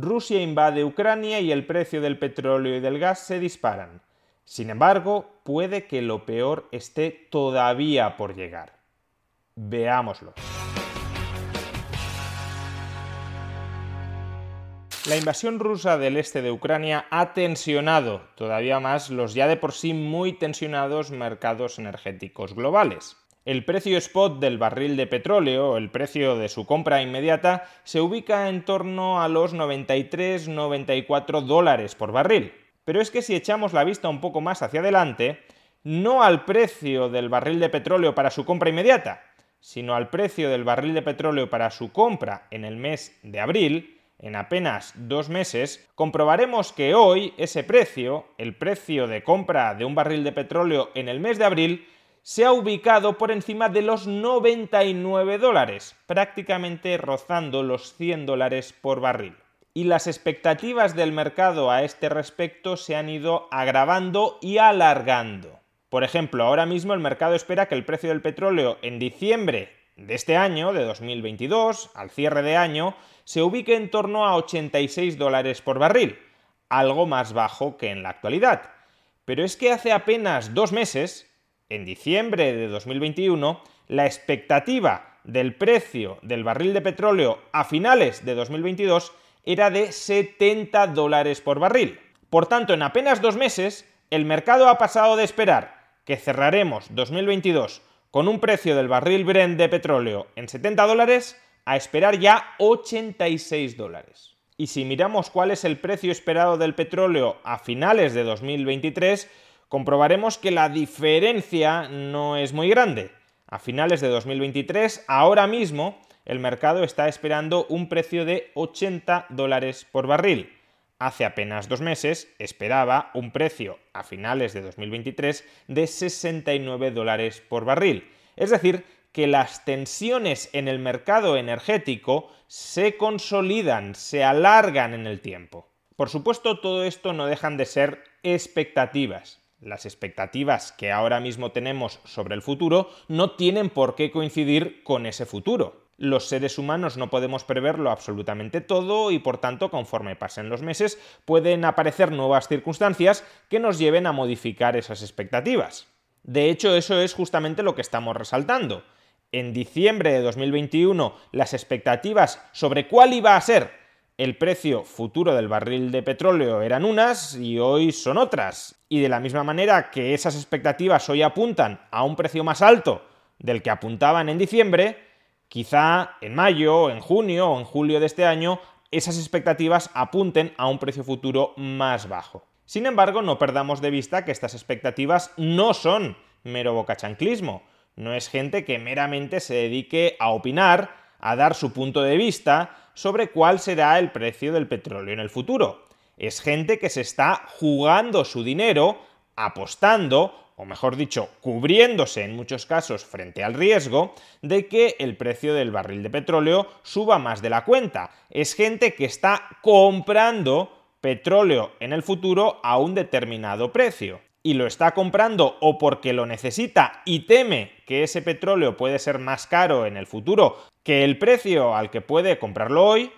Rusia invade Ucrania y el precio del petróleo y del gas se disparan. Sin embargo, puede que lo peor esté todavía por llegar. Veámoslo. La invasión rusa del este de Ucrania ha tensionado todavía más los ya de por sí muy tensionados mercados energéticos globales. El precio spot del barril de petróleo, el precio de su compra inmediata, se ubica en torno a los 93-94 dólares por barril. Pero es que si echamos la vista un poco más hacia adelante, no al precio del barril de petróleo para su compra inmediata, sino al precio del barril de petróleo para su compra en el mes de abril, en apenas dos meses, comprobaremos que hoy ese precio, el precio de compra de un barril de petróleo en el mes de abril, se ha ubicado por encima de los 99 dólares, prácticamente rozando los 100 dólares por barril. Y las expectativas del mercado a este respecto se han ido agravando y alargando. Por ejemplo, ahora mismo el mercado espera que el precio del petróleo en diciembre de este año, de 2022, al cierre de año, se ubique en torno a 86 dólares por barril, algo más bajo que en la actualidad. Pero es que hace apenas dos meses, en diciembre de 2021, la expectativa del precio del barril de petróleo a finales de 2022 era de 70 dólares por barril. Por tanto, en apenas dos meses, el mercado ha pasado de esperar que cerraremos 2022 con un precio del barril Brent de petróleo en 70 dólares a esperar ya 86 dólares. Y si miramos cuál es el precio esperado del petróleo a finales de 2023, comprobaremos que la diferencia no es muy grande. A finales de 2023, ahora mismo, el mercado está esperando un precio de 80 dólares por barril. Hace apenas dos meses esperaba un precio a finales de 2023 de 69 dólares por barril. Es decir, que las tensiones en el mercado energético se consolidan, se alargan en el tiempo. Por supuesto, todo esto no dejan de ser expectativas las expectativas que ahora mismo tenemos sobre el futuro no tienen por qué coincidir con ese futuro. Los seres humanos no podemos preverlo absolutamente todo y por tanto conforme pasen los meses pueden aparecer nuevas circunstancias que nos lleven a modificar esas expectativas. De hecho, eso es justamente lo que estamos resaltando. En diciembre de 2021 las expectativas sobre cuál iba a ser el precio futuro del barril de petróleo eran unas y hoy son otras. Y de la misma manera que esas expectativas hoy apuntan a un precio más alto del que apuntaban en diciembre, quizá en mayo, en junio o en julio de este año esas expectativas apunten a un precio futuro más bajo. Sin embargo, no perdamos de vista que estas expectativas no son mero bocachanclismo. No es gente que meramente se dedique a opinar, a dar su punto de vista sobre cuál será el precio del petróleo en el futuro. Es gente que se está jugando su dinero, apostando, o mejor dicho, cubriéndose en muchos casos frente al riesgo de que el precio del barril de petróleo suba más de la cuenta. Es gente que está comprando petróleo en el futuro a un determinado precio y lo está comprando o porque lo necesita y teme que ese petróleo puede ser más caro en el futuro que el precio al que puede comprarlo hoy,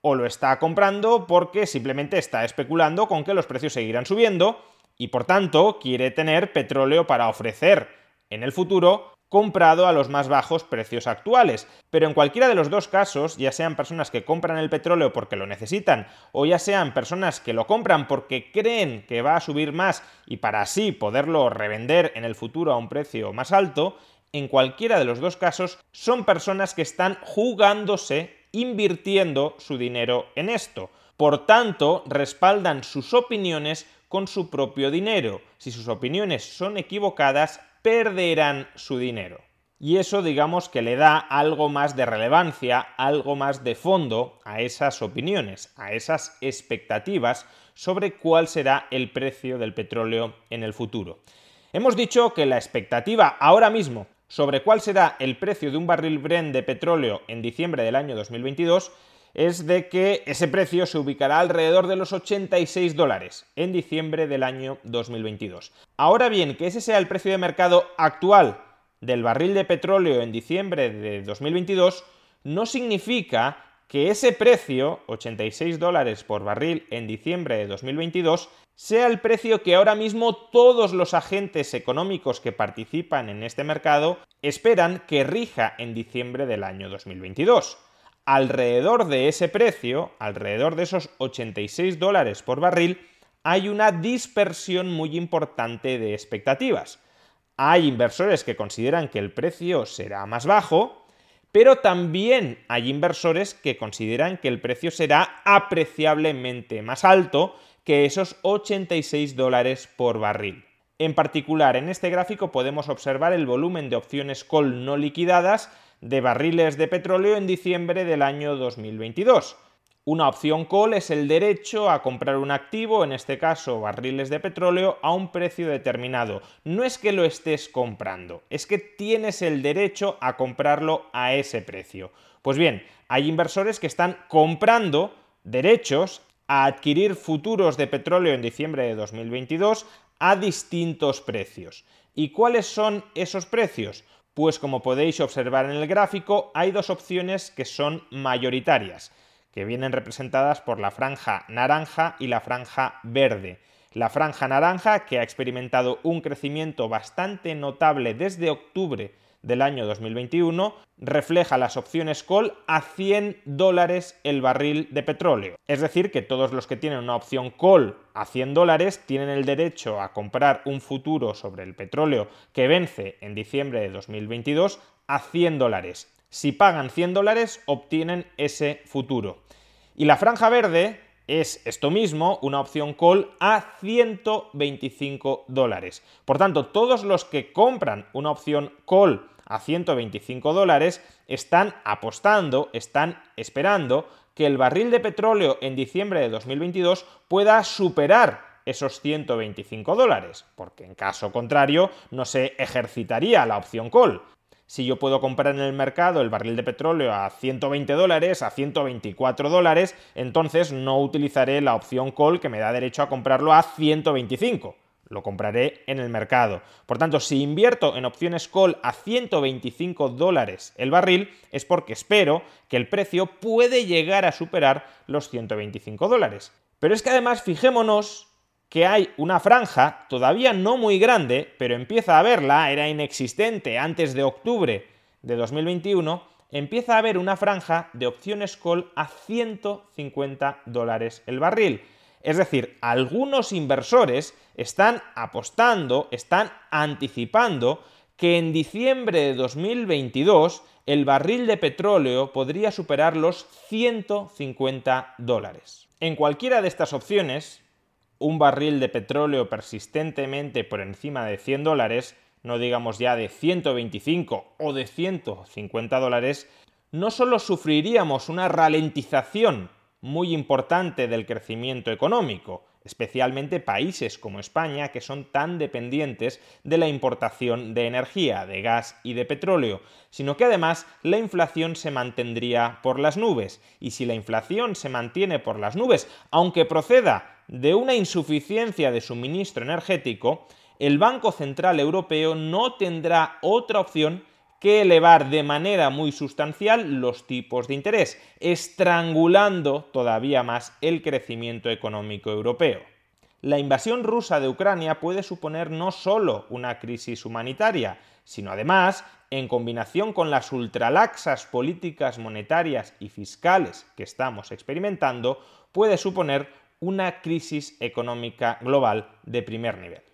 o lo está comprando porque simplemente está especulando con que los precios seguirán subiendo y por tanto quiere tener petróleo para ofrecer en el futuro comprado a los más bajos precios actuales. Pero en cualquiera de los dos casos, ya sean personas que compran el petróleo porque lo necesitan o ya sean personas que lo compran porque creen que va a subir más y para así poderlo revender en el futuro a un precio más alto, en cualquiera de los dos casos son personas que están jugándose, invirtiendo su dinero en esto. Por tanto, respaldan sus opiniones con su propio dinero. Si sus opiniones son equivocadas, perderán su dinero. Y eso digamos que le da algo más de relevancia, algo más de fondo a esas opiniones, a esas expectativas sobre cuál será el precio del petróleo en el futuro. Hemos dicho que la expectativa ahora mismo sobre cuál será el precio de un barril Brent de petróleo en diciembre del año 2022 es de que ese precio se ubicará alrededor de los 86 dólares en diciembre del año 2022. Ahora bien, que ese sea el precio de mercado actual del barril de petróleo en diciembre de 2022 no significa que ese precio, 86 dólares por barril en diciembre de 2022, sea el precio que ahora mismo todos los agentes económicos que participan en este mercado esperan que rija en diciembre del año 2022 alrededor de ese precio, alrededor de esos 86 dólares por barril, hay una dispersión muy importante de expectativas. Hay inversores que consideran que el precio será más bajo, pero también hay inversores que consideran que el precio será apreciablemente más alto que esos 86 dólares por barril. En particular, en este gráfico podemos observar el volumen de opciones call no liquidadas de barriles de petróleo en diciembre del año 2022. Una opción call es el derecho a comprar un activo, en este caso barriles de petróleo, a un precio determinado. No es que lo estés comprando, es que tienes el derecho a comprarlo a ese precio. Pues bien, hay inversores que están comprando derechos a adquirir futuros de petróleo en diciembre de 2022 a distintos precios. ¿Y cuáles son esos precios? Pues como podéis observar en el gráfico, hay dos opciones que son mayoritarias, que vienen representadas por la franja naranja y la franja verde. La franja naranja, que ha experimentado un crecimiento bastante notable desde octubre del año 2021 refleja las opciones call a 100 dólares el barril de petróleo. Es decir, que todos los que tienen una opción call a 100 dólares tienen el derecho a comprar un futuro sobre el petróleo que vence en diciembre de 2022 a 100 dólares. Si pagan 100 dólares, obtienen ese futuro. Y la franja verde es esto mismo, una opción call a 125 dólares. Por tanto, todos los que compran una opción call a 125 dólares, están apostando, están esperando que el barril de petróleo en diciembre de 2022 pueda superar esos 125 dólares, porque en caso contrario no se ejercitaría la opción call. Si yo puedo comprar en el mercado el barril de petróleo a 120 dólares, a 124 dólares, entonces no utilizaré la opción call que me da derecho a comprarlo a 125 lo compraré en el mercado. Por tanto, si invierto en opciones call a 125 dólares el barril, es porque espero que el precio puede llegar a superar los 125 dólares. Pero es que además fijémonos que hay una franja todavía no muy grande, pero empieza a haberla, era inexistente antes de octubre de 2021, empieza a haber una franja de opciones call a 150 dólares el barril. Es decir, algunos inversores están apostando, están anticipando que en diciembre de 2022 el barril de petróleo podría superar los 150 dólares. En cualquiera de estas opciones, un barril de petróleo persistentemente por encima de 100 dólares, no digamos ya de 125 o de 150 dólares, no solo sufriríamos una ralentización muy importante del crecimiento económico, especialmente países como España que son tan dependientes de la importación de energía, de gas y de petróleo, sino que además la inflación se mantendría por las nubes. Y si la inflación se mantiene por las nubes, aunque proceda de una insuficiencia de suministro energético, el Banco Central Europeo no tendrá otra opción que elevar de manera muy sustancial los tipos de interés, estrangulando todavía más el crecimiento económico europeo. La invasión rusa de Ucrania puede suponer no solo una crisis humanitaria, sino además, en combinación con las ultralaxas políticas monetarias y fiscales que estamos experimentando, puede suponer una crisis económica global de primer nivel.